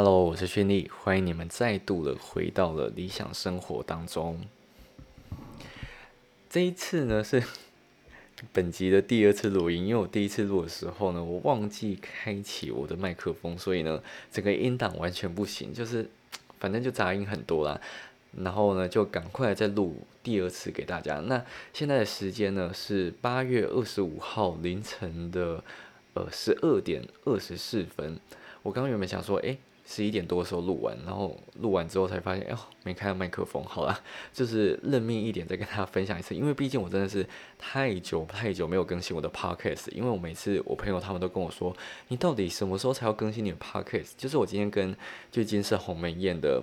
Hello，我是轩丽，欢迎你们再度的回到了理想生活当中。这一次呢是 本集的第二次录音，因为我第一次录的时候呢，我忘记开启我的麦克风，所以呢，整个音档完全不行，就是 反正就杂音很多啦。然后呢，就赶快再录第二次给大家。那现在的时间呢是八月二十五号凌晨的呃十二点二十四分。我刚刚原本想说，哎。十一点多的时候录完，然后录完之后才发现，哎呦，没开麦克风。好了，就是认命一点，再跟大家分享一次。因为毕竟我真的是太久太久没有更新我的 podcast。因为我每次我朋友他们都跟我说，你到底什么时候才要更新你的 podcast？就是我今天跟就今是鸿门宴的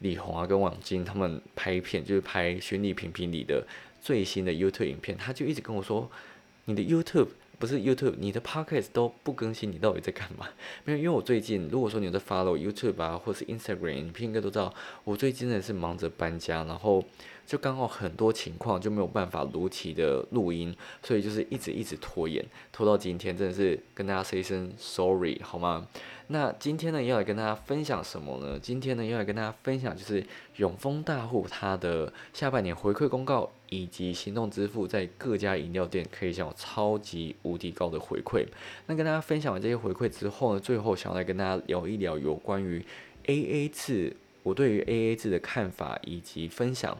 李红啊跟王晶他们拍片，就是拍《寻你评评里的最新的 YouTube 影片，他就一直跟我说，你的 YouTube。不是 YouTube，你的 Podcast 都不更新，你到底在干嘛？没有，因为我最近，如果说你在 follow YouTube 啊，或是 Instagram，你应该都知道，我最近真的是忙着搬家，然后就刚好很多情况就没有办法如期的录音，所以就是一直一直拖延，拖到今天，真的是跟大家说一声 sorry 好吗？那今天呢，要来跟大家分享什么呢？今天呢，要来跟大家分享就是永丰大户它的下半年回馈公告，以及行动支付在各家饮料店可以享有超级无敌高的回馈。那跟大家分享完这些回馈之后呢，最后想要来跟大家聊一聊有关于 AA 制，我对于 AA 制的看法以及分享。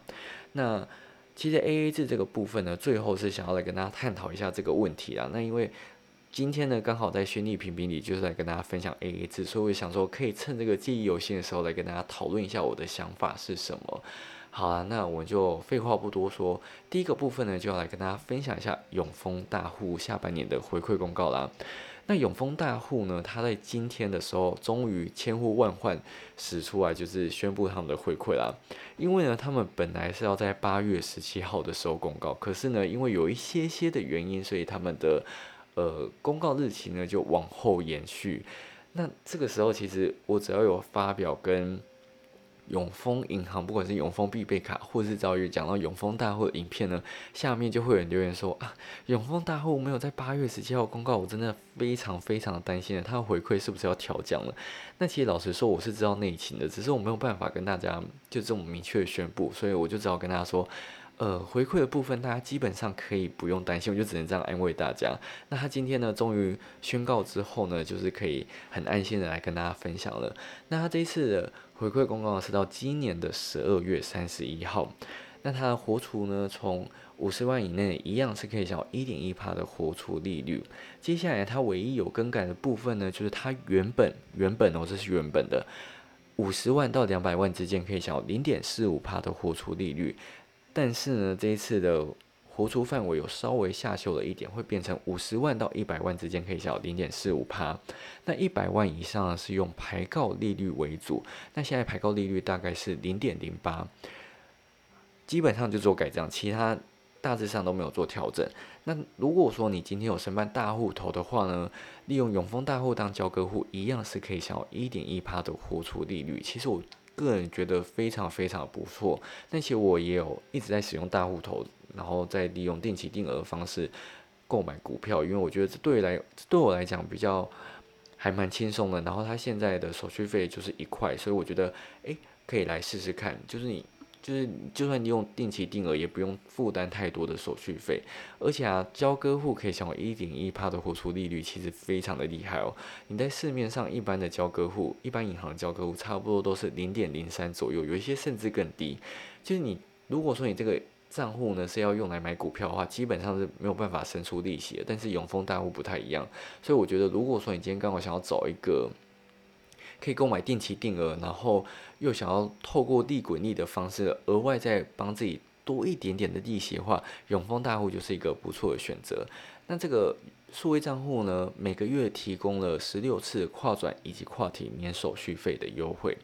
那其实 AA 制这个部分呢，最后是想要来跟大家探讨一下这个问题啊。那因为今天呢，刚好在轩利评评里，就是来跟大家分享 AA 制，所以我想说，可以趁这个记忆犹新的时候，来跟大家讨论一下我的想法是什么。好啊，那我就废话不多说，第一个部分呢，就要来跟大家分享一下永丰大户下半年的回馈公告啦。那永丰大户呢，他在今天的时候，终于千呼万唤使出来，就是宣布他们的回馈啦。因为呢，他们本来是要在八月十七号的时候公告，可是呢，因为有一些些的原因，所以他们的呃，公告日期呢就往后延续。那这个时候，其实我只要有发表跟永丰银行，不管是永丰必备卡，或者是早于讲到永丰大户的影片呢，下面就会有人留言说啊，永丰大户没有在八月十七号公告，我真的非常非常的担心了，他的回馈是不是要调降了？那其实老实说，我是知道内情的，只是我没有办法跟大家就这么明确的宣布，所以我就只好跟大家说。呃，回馈的部分，大家基本上可以不用担心，我就只能这样安慰大家。那他今天呢，终于宣告之后呢，就是可以很安心的来跟大家分享了。那他这一次的回馈公告是到今年的十二月三十一号。那他的活储呢，从五十万以内一样是可以享有一点一趴的活储利率。接下来它唯一有更改的部分呢，就是它原本原本哦，这是原本的五十万到两百万之间可以享有零点四五帕的活储利率。但是呢，这一次的活出范围有稍微下修了一点，会变成五十万到一百万之间可以小零点四五趴，那一百万以上是用排告利率为主，那现在排告利率大概是零点零八，基本上就做改账，其他大致上都没有做调整。那如果说你今天有申办大户头的话呢，利用永丰大户当交割户，一样是可以享有一点一趴的活出利率。其实我。个人觉得非常非常不错，但其实我也有一直在使用大户头，然后再利用定期定额的方式购买股票，因为我觉得这对来对我来讲比较还蛮轻松的。然后它现在的手续费就是一块，所以我觉得诶可以来试试看，就是你。就是，就算你用定期定额，也不用负担太多的手续费，而且啊，交割户可以享有一点一趴的活出利率，其实非常的厉害哦。你在市面上一般的交割户，一般银行交割户，差不多都是零点零三左右，有一些甚至更低。就是你如果说你这个账户呢是要用来买股票的话，基本上是没有办法生出利息的。但是永丰大户不太一样，所以我觉得，如果说你今天刚好想要找一个。可以购买定期定额，然后又想要透过利滚利的方式，额外再帮自己多一点点的利息的话，永丰大户就是一个不错的选择。那这个数位账户呢，每个月提供了十六次跨转以及跨体免手续费的优惠。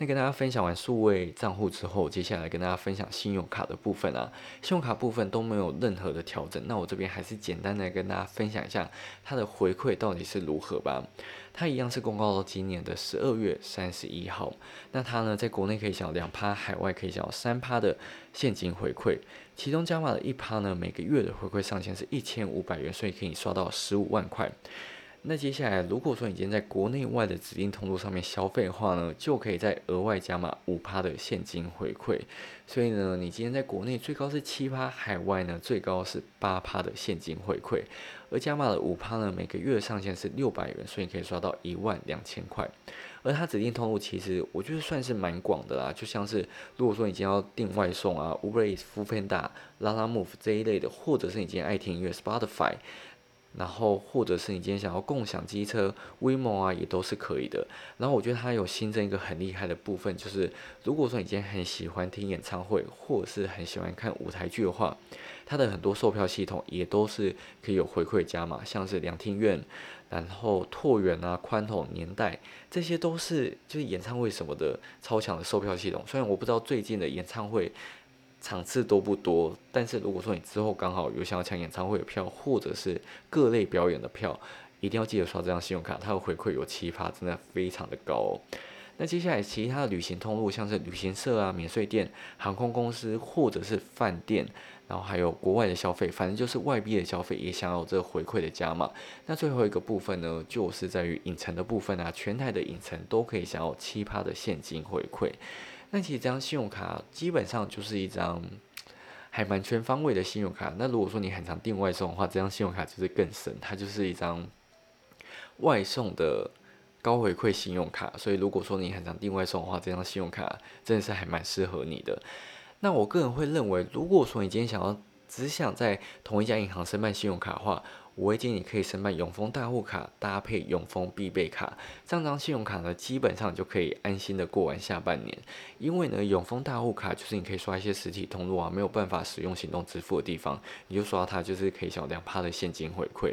那跟大家分享完数位账户之后，接下来跟大家分享信用卡的部分啊，信用卡部分都没有任何的调整。那我这边还是简单的跟大家分享一下它的回馈到底是如何吧。它一样是公告到今年的十二月三十一号。那它呢，在国内可以享两趴，海外可以享三趴的现金回馈。其中加码的一趴呢，每个月的回馈上限是一千五百元，所以可以刷到十五万块。那接下来，如果说你今天在国内外的指定通路上面消费的话呢，就可以再额外加码五趴的现金回馈。所以呢，你今天在国内最高是七趴，海外呢最高是八趴的现金回馈。而加码的五趴呢，每个月上限是六百元，所以可以刷到一万两千块。而它指定通路其实我觉得算是蛮广的啦，就像是如果说你今天要订外送啊，Uber Eats、Foodpanda、Lalamove 这一类的，或者是你今天爱听音乐 Spotify，然后或者是你今天想要共享机车 WeMo 啊，也都是可以的。然后我觉得它有新增一个很厉害的部分，就是如果说你今天很喜欢听演唱会，或者是很喜欢看舞台剧的话。它的很多售票系统也都是可以有回馈加码，像是两厅院，然后拓元啊、宽宏年代，这些都是就是演唱会什么的超强的售票系统。虽然我不知道最近的演唱会场次多不多，但是如果说你之后刚好有想要抢演唱会的票，或者是各类表演的票，一定要记得刷这张信用卡，它的回馈有奇葩，真的非常的高。那接下来其他的旅行通路，像是旅行社啊、免税店、航空公司或者是饭店。然后还有国外的消费，反正就是外币的消费也想要这回馈的加码。那最后一个部分呢，就是在于影城的部分啊，全台的影城都可以享有七趴的现金回馈。那其实这张信用卡基本上就是一张还蛮全方位的信用卡。那如果说你很常订外送的话，这张信用卡就是更神，它就是一张外送的高回馈信用卡。所以如果说你很常订外送的话，这张信用卡真的是还蛮适合你的。那我个人会认为，如果说你今天想要只想在同一家银行申办信用卡的话，我会建议你可以申办永丰大户卡搭配永丰必备卡，这张信用卡呢，基本上就可以安心的过完下半年。因为呢，永丰大户卡就是你可以刷一些实体通路啊，没有办法使用行动支付的地方，你就刷它，就是可以享两趴的现金回馈。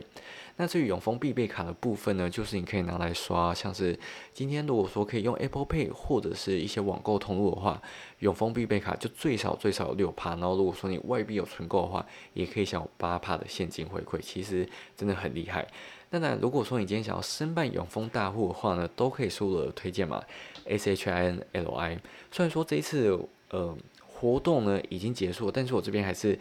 那至于永丰必备卡的部分呢，就是你可以拿来刷，像是今天如果说可以用 Apple Pay 或者是一些网购通路的话，永丰必备卡就最少最少有六趴。然后如果说你外币有存够的话，也可以享有八趴的现金回馈，其实真的很厉害。当然，如果说你今天想要申办永丰大户的话呢，都可以输入推荐码 S H I N L I。虽然说这一次呃活动呢已经结束，但是我这边还是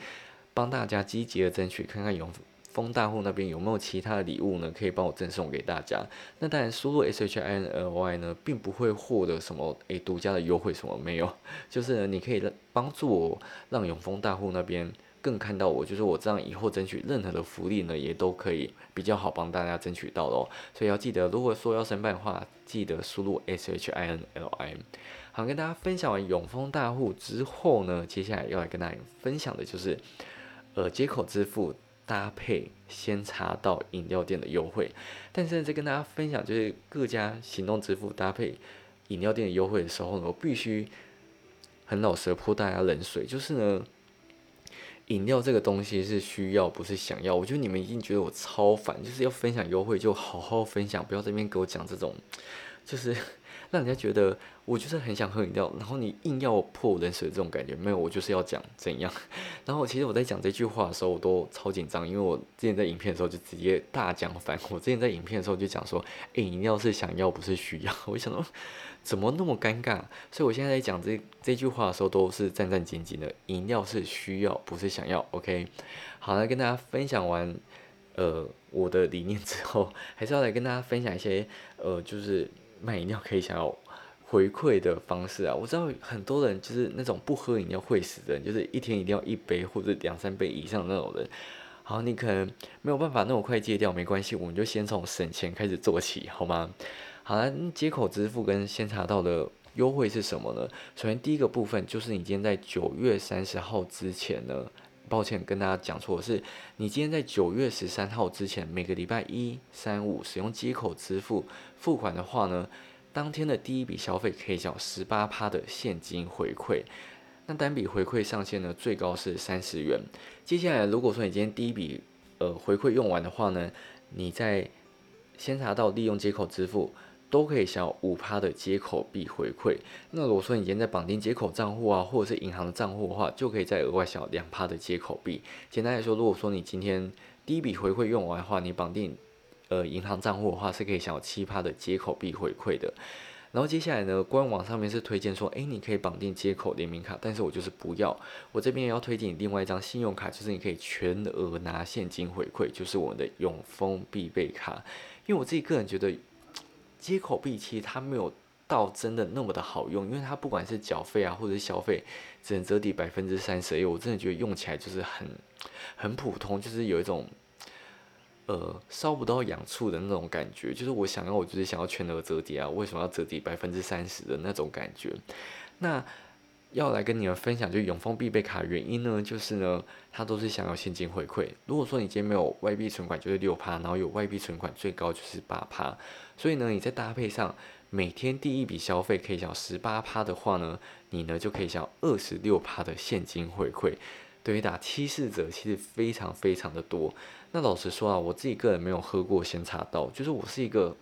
帮大家积极的争取，看看永。丰大户那边有没有其他的礼物呢？可以帮我赠送给大家。那当然，输入 S H I N L Y 呢，并不会获得什么诶独家的优惠，什么没有。就是你可以帮助我，让永丰大户那边更看到我。就是我这样以后争取任何的福利呢，也都可以比较好帮大家争取到哦。所以要记得，如果说要申办的话，记得输入 S H I N L I。好，跟大家分享完永丰大户之后呢，接下来要来跟大家分享的就是，呃，接口支付。搭配先查到饮料店的优惠，但是在跟大家分享就是各家行动支付搭配饮料店的优惠的时候呢，我必须很老实的泼大家冷水，就是呢，饮料这个东西是需要不是想要，我觉得你们已经觉得我超烦，就是要分享优惠就好好分享，不要这边给我讲这种，就是。让人家觉得我就是很想喝饮料，然后你硬要泼冷水这种感觉没有，我就是要讲怎样。然后其实我在讲这句话的时候，我都超紧张，因为我之前在影片的时候就直接大讲反。我之前在影片的时候就讲说，哎，饮料是想要不是需要。我想说怎么那么尴尬？所以我现在在讲这这句话的时候都是战战兢兢的。饮料是需要不是想要？OK，好了，跟大家分享完呃我的理念之后，还是要来跟大家分享一些呃就是。卖饮料可以想要回馈的方式啊，我知道很多人就是那种不喝饮料会死的人，就是一天一定要一杯或者两三杯以上那种人。好，你可能没有办法那么快戒掉，没关系，我们就先从省钱开始做起，好吗？好了，接口支付跟先查到的优惠是什么呢？首先第一个部分就是你今天在九月三十号之前呢。抱歉，跟大家讲错，是你今天在九月十三号之前，每个礼拜一、三、五使用接口支付付款的话呢，当天的第一笔消费可以缴十八趴的现金回馈。那单笔回馈上限呢，最高是三十元。接下来，如果说你今天第一笔呃回馈用完的话呢，你在先查到利用接口支付。都可以享有五趴的接口币回馈。那如果说你今在绑定接口账户啊，或者是银行的账户的话，就可以再额外享有两趴的接口币。简单来说，如果说你今天第一笔回馈用完的话，你绑定呃银行账户的话，是可以享有七趴的接口币回馈的。然后接下来呢，官网上面是推荐说，诶，你可以绑定接口联名卡，但是我就是不要。我这边要推荐你另外一张信用卡，就是你可以全额拿现金回馈，就是我们的永丰必备卡。因为我自己个人觉得，接口币其实它没有到真的那么的好用，因为它不管是缴费啊或者消费，只能折抵百分之三十，我真的觉得用起来就是很很普通，就是有一种。呃，烧不到痒处的那种感觉，就是我想要，我就是想要全额折叠啊，为什么要折抵百分之三十的那种感觉？那要来跟你们分享，就永丰必备卡原因呢，就是呢，它都是想要现金回馈。如果说你今天没有外币存款，就是六趴，然后有外币存款，最高就是八趴。所以呢，你在搭配上每天第一笔消费可以享十八趴的话呢，你呢就可以享二十六趴的现金回馈。对于打七四折，其实非常非常的多。那老实说啊，我自己个人没有喝过仙茶道，就是我是一个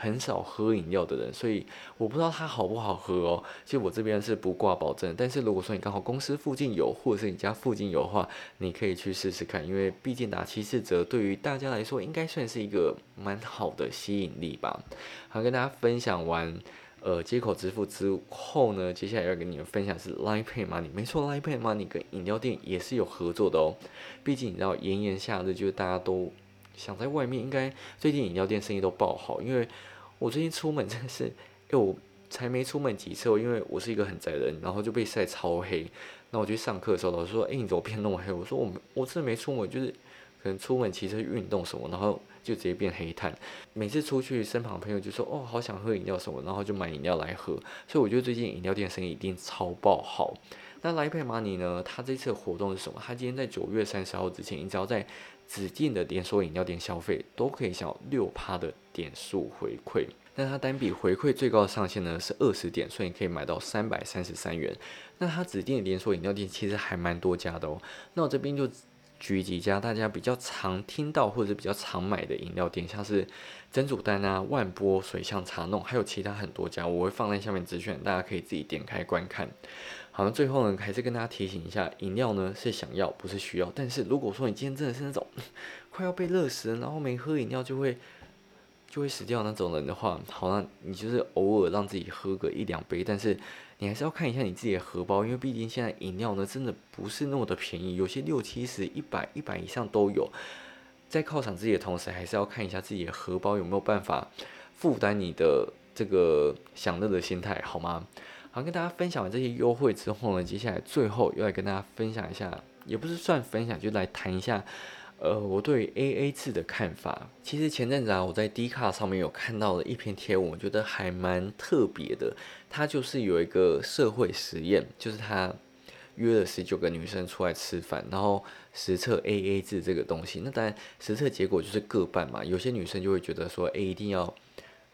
很少喝饮料的人，所以我不知道它好不好喝哦。其实我这边是不挂保证，但是如果说你刚好公司附近有，或者是你家附近有的话，你可以去试试看，因为毕竟打七四折对于大家来说，应该算是一个蛮好的吸引力吧。好，跟大家分享完。呃，接口支付之后呢，接下来要跟你们分享是 Line Pay Money，没错，Line Pay Money 跟饮料店也是有合作的哦。毕竟你知道炎炎夏日，就是大家都想在外面，应该最近饮料店生意都爆好。因为我最近出门真的是，哎，我才没出门几次，因为我是一个很宅的人，然后就被晒超黑。那我去上课的时候，老师说，哎，你怎么变那么黑？我说我我真的没出门，就是可能出门骑车运动什么，然后。就直接变黑炭。每次出去，身旁朋友就说：“哦，好想喝饮料什么。”然后就买饮料来喝。所以我觉得最近饮料店生意一定超爆好。那来配 money 呢？它这次活动是什么？它今天在九月三十号之前，你只要在指定的连锁饮料店消费，都可以享六趴的点数回馈。那它单笔回馈最高的上限呢是二十点，所以你可以买到三百三十三元。那它指定的连锁饮料店其实还蛮多家的哦。那我这边就。举几家大家比较常听到或者比较常买的饮料店，像是珍珠丹啊、万波、水象茶弄，还有其他很多家，我会放在下面资讯，大家可以自己点开观看。好，那最后呢，还是跟大家提醒一下，饮料呢是想要，不是需要。但是如果说你今天真的是那种 快要被热死，然后没喝饮料就会就会死掉那种人的话，好，那你就是偶尔让自己喝个一两杯，但是。你还是要看一下你自己的荷包，因为毕竟现在饮料呢真的不是那么的便宜，有些六七十、一百、一百以上都有。在犒赏自己的同时，还是要看一下自己的荷包有没有办法负担你的这个享乐的心态，好吗？好，跟大家分享完这些优惠之后呢，接下来最后又来跟大家分享一下，也不是算分享，就来谈一下。呃，我对 A A 制的看法，其实前阵子啊，我在 D 卡上面有看到了一篇贴文，我觉得还蛮特别的。它就是有一个社会实验，就是他约了十九个女生出来吃饭，然后实测 A A 制这个东西。那当然，实测结果就是各半嘛。有些女生就会觉得说 A 一定要。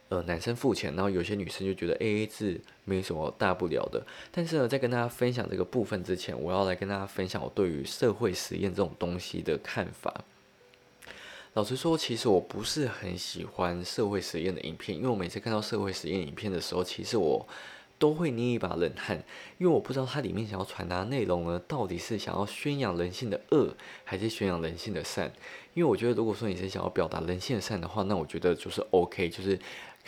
呃，男生付钱，然后有些女生就觉得 A A 制没什么大不了的。但是呢，在跟大家分享这个部分之前，我要来跟大家分享我对于社会实验这种东西的看法。老实说，其实我不是很喜欢社会实验的影片，因为我每次看到社会实验影片的时候，其实我都会捏一把冷汗，因为我不知道它里面想要传达内容呢，到底是想要宣扬人性的恶，还是宣扬人性的善？因为我觉得，如果说你是想要表达人性善的话，那我觉得就是 OK，就是。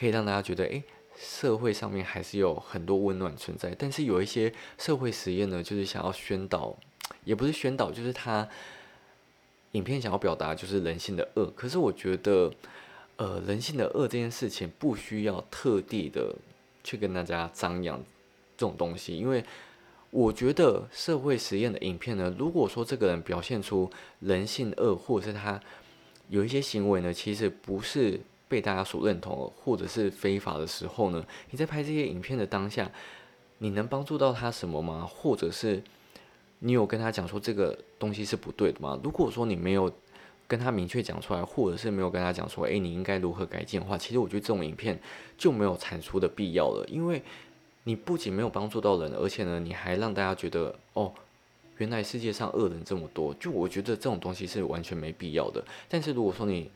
可以让大家觉得，诶，社会上面还是有很多温暖存在。但是有一些社会实验呢，就是想要宣导，也不是宣导，就是他影片想要表达就是人性的恶。可是我觉得，呃，人性的恶这件事情不需要特地的去跟大家张扬这种东西，因为我觉得社会实验的影片呢，如果说这个人表现出人性恶，或者是他有一些行为呢，其实不是。被大家所认同，或者是非法的时候呢？你在拍这些影片的当下，你能帮助到他什么吗？或者是你有跟他讲说这个东西是不对的吗？如果说你没有跟他明确讲出来，或者是没有跟他讲说，诶，你应该如何改进的话，其实我觉得这种影片就没有产出的必要了，因为你不仅没有帮助到人，而且呢，你还让大家觉得，哦，原来世界上恶人这么多，就我觉得这种东西是完全没必要的。但是如果说你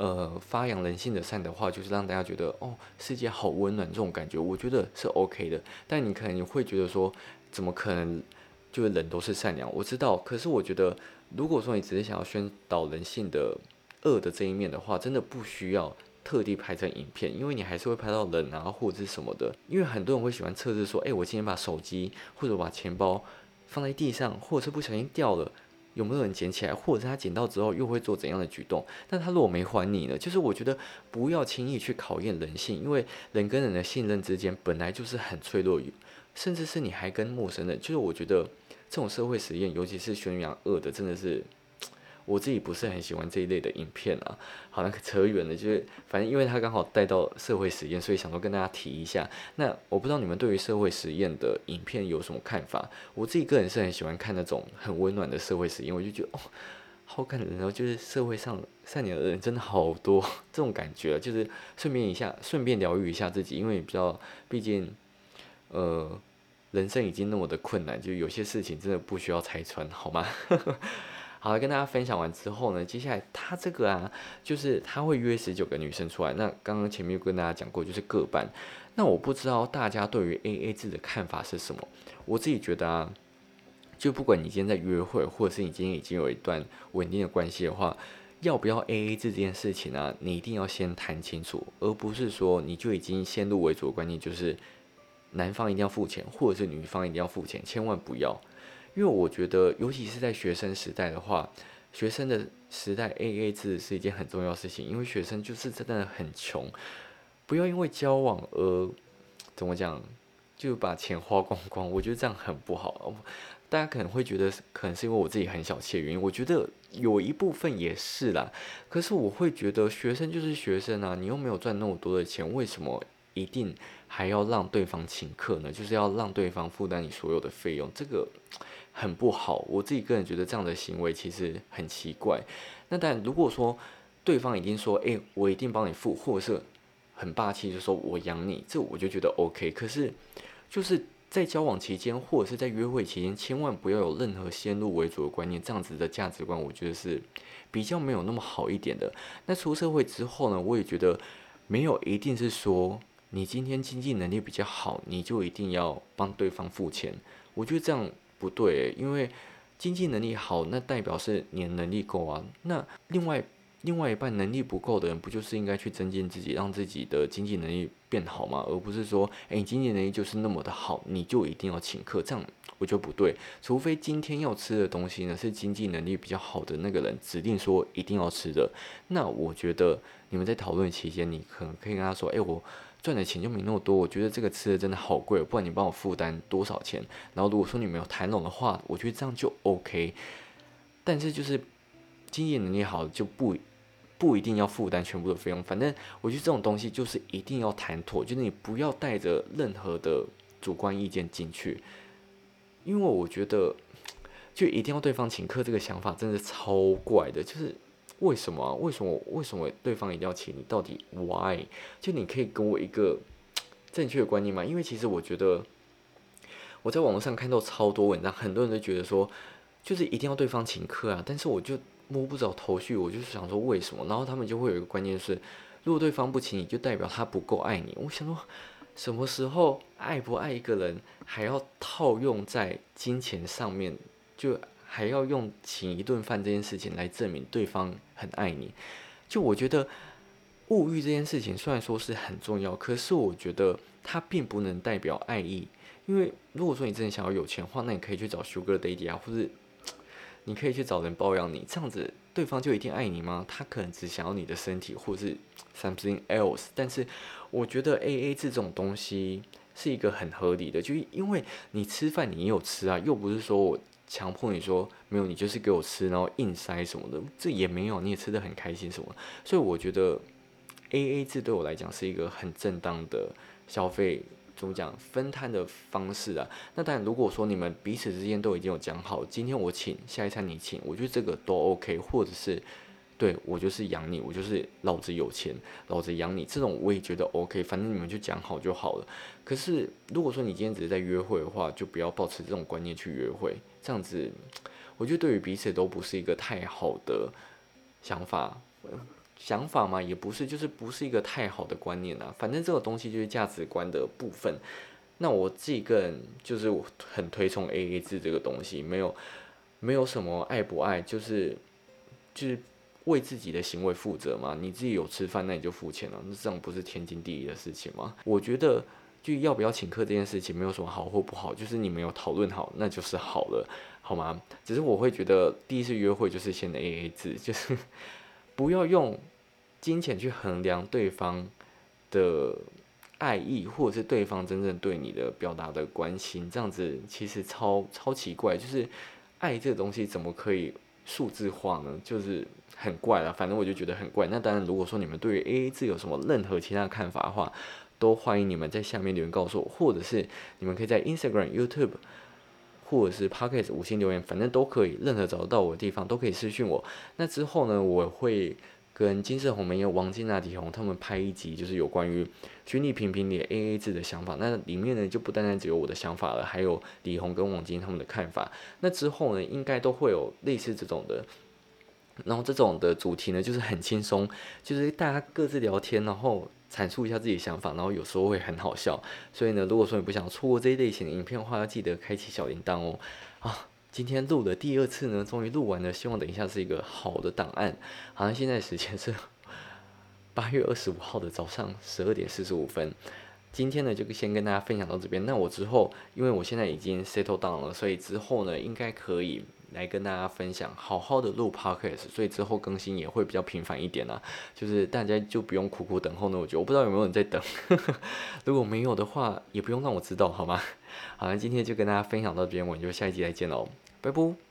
呃，发扬人性的善的话，就是让大家觉得哦，世界好温暖这种感觉，我觉得是 OK 的。但你可能你会觉得说，怎么可能就是人都是善良？我知道，可是我觉得，如果说你只是想要宣导人性的恶的这一面的话，真的不需要特地拍成影片，因为你还是会拍到人啊或者是什么的。因为很多人会喜欢测试说，哎，我今天把手机或者把钱包放在地上，或者是不小心掉了。有没有人捡起来，或者是他捡到之后又会做怎样的举动？那他如果没还你呢？就是我觉得不要轻易去考验人性，因为人跟人的信任之间本来就是很脆弱，甚至是你还跟陌生人，就是我觉得这种社会实验，尤其是宣扬恶的，真的是。我自己不是很喜欢这一类的影片啊，好像扯远了，就是反正因为他刚好带到社会实验，所以想说跟大家提一下。那我不知道你们对于社会实验的影片有什么看法？我自己个人是很喜欢看那种很温暖的社会实验，我就觉得哦，好感人哦，就是社会上善良的人真的好多，这种感觉就是顺便一下，顺便疗愈一下自己，因为比较毕竟呃人生已经那么的困难，就有些事情真的不需要拆穿，好吗？好了，跟大家分享完之后呢，接下来他这个啊，就是他会约十九个女生出来。那刚刚前面跟大家讲过，就是各班。那我不知道大家对于 A A 制的看法是什么？我自己觉得啊，就不管你今天在约会，或者是你今天已经有一段稳定的关系的话，要不要 A A 制这件事情呢？你一定要先谈清楚，而不是说你就已经先入为主的观念，就是男方一定要付钱，或者是女方一定要付钱，千万不要。因为我觉得，尤其是在学生时代的话，学生的时代 A A 制是一件很重要的事情。因为学生就是真的很穷，不要因为交往而怎么讲，就把钱花光光。我觉得这样很不好。大家可能会觉得，可能是因为我自己很小气的原因。我觉得有一部分也是啦。可是我会觉得，学生就是学生啊，你又没有赚那么多的钱，为什么一定还要让对方请客呢？就是要让对方负担你所有的费用，这个。很不好，我自己个人觉得这样的行为其实很奇怪。那但如果说对方已经说，哎，我一定帮你付，或者是很霸气，就说我养你，这我就觉得 OK。可是就是在交往期间，或者是在约会期间，千万不要有任何先入为主的观念，这样子的价值观，我觉得是比较没有那么好一点的。那出社会之后呢，我也觉得没有一定是说你今天经济能力比较好，你就一定要帮对方付钱。我觉得这样。不对，因为经济能力好，那代表是你的能力够啊。那另外另外一半能力不够的人，不就是应该去增进自己，让自己的经济能力变好吗？而不是说，哎，你经济能力就是那么的好，你就一定要请客，这样我觉得不对。除非今天要吃的东西呢，是经济能力比较好的那个人指定说一定要吃的，那我觉得你们在讨论期间，你可能可以跟他说，哎，我。赚的钱就没那么多，我觉得这个吃的真的好贵，不然你帮我负担多少钱？然后如果说你没有谈拢的话，我觉得这样就 OK。但是就是经济能力好就不不一定要负担全部的费用，反正我觉得这种东西就是一定要谈妥，就是你不要带着任何的主观意见进去，因为我觉得就一定要对方请客这个想法真的超怪的，就是。为什么？为什么？为什么对方一定要请你？到底 why？就你可以给我一个 正确的观念吗？因为其实我觉得我在网络上看到超多文章，很多人都觉得说，就是一定要对方请客啊。但是我就摸不着头绪，我就是想说为什么？然后他们就会有一个观念是，如果对方不请你，就代表他不够爱你。我想说，什么时候爱不爱一个人还要套用在金钱上面？就。还要用请一顿饭这件事情来证明对方很爱你，就我觉得物欲这件事情虽然说是很重要，可是我觉得它并不能代表爱意。因为如果说你真的想要有钱的话，那你可以去找 Sugar Daddy 啊，或者你可以去找人包养你，这样子对方就一定爱你吗？他可能只想要你的身体，或者是 something else。但是我觉得 A A 制这种东西是一个很合理的，就因为你吃饭你也有吃啊，又不是说我。强迫你说没有，你就是给我吃，然后硬塞什么的，这也没有，你也吃的很开心什么，所以我觉得 A A 制对我来讲是一个很正当的消费，怎么讲分摊的方式啊？那当然，如果说你们彼此之间都已经有讲好，今天我请，下一餐你请，我觉得这个都 OK，或者是。对我就是养你，我就是老子有钱，老子养你，这种我也觉得 OK，反正你们就讲好就好了。可是如果说你今天只是在约会的话，就不要抱持这种观念去约会，这样子，我觉得对于彼此都不是一个太好的想法，想法嘛也不是，就是不是一个太好的观念啊。反正这个东西就是价值观的部分。那我自己个人就是我很推崇 AA 制这个东西，没有没有什么爱不爱，就是就是。为自己的行为负责嘛？你自己有吃饭，那你就付钱了，那这种不是天经地义的事情吗？我觉得就要不要请客这件事情没有什么好或不好，就是你没有讨论好，那就是好了。好吗？只是我会觉得第一次约会就是先 A A 制，就是不要用金钱去衡量对方的爱意，或者是对方真正对你的表达的关心，这样子其实超超奇怪。就是爱这个东西怎么可以数字化呢？就是很怪了，反正我就觉得很怪。那当然，如果说你们对于 A A 制有什么任何其他看法的话，都欢迎你们在下面留言告诉我，或者是你们可以在 Instagram、YouTube。或者是 Pocket 五星留言，反正都可以，任何找得到我的地方都可以私讯我。那之后呢，我会跟金色红梅王金娜、李红他们拍一集，就是有关于君丽评评理 A A 制的想法。那里面呢，就不单单只有我的想法了，还有李红跟王金他们的看法。那之后呢，应该都会有类似这种的。然后这种的主题呢，就是很轻松，就是大家各自聊天，然后。阐述一下自己的想法，然后有时候会很好笑。所以呢，如果说你不想错过这一类型的影片的话，要记得开启小铃铛哦。啊，今天录的第二次呢，终于录完了，希望等一下是一个好的档案。好像现在时间是 八月二十五号的早上十二点四十五分。今天呢，就先跟大家分享到这边。那我之后，因为我现在已经 settle down 了，所以之后呢，应该可以。来跟大家分享，好好的录 podcast，所以之后更新也会比较频繁一点啦。就是大家就不用苦苦等候那。我觉得我不知道有没有人在等，如果没有的话，也不用让我知道，好吗？好，那今天就跟大家分享到这边，我们就下一集再见喽，拜拜。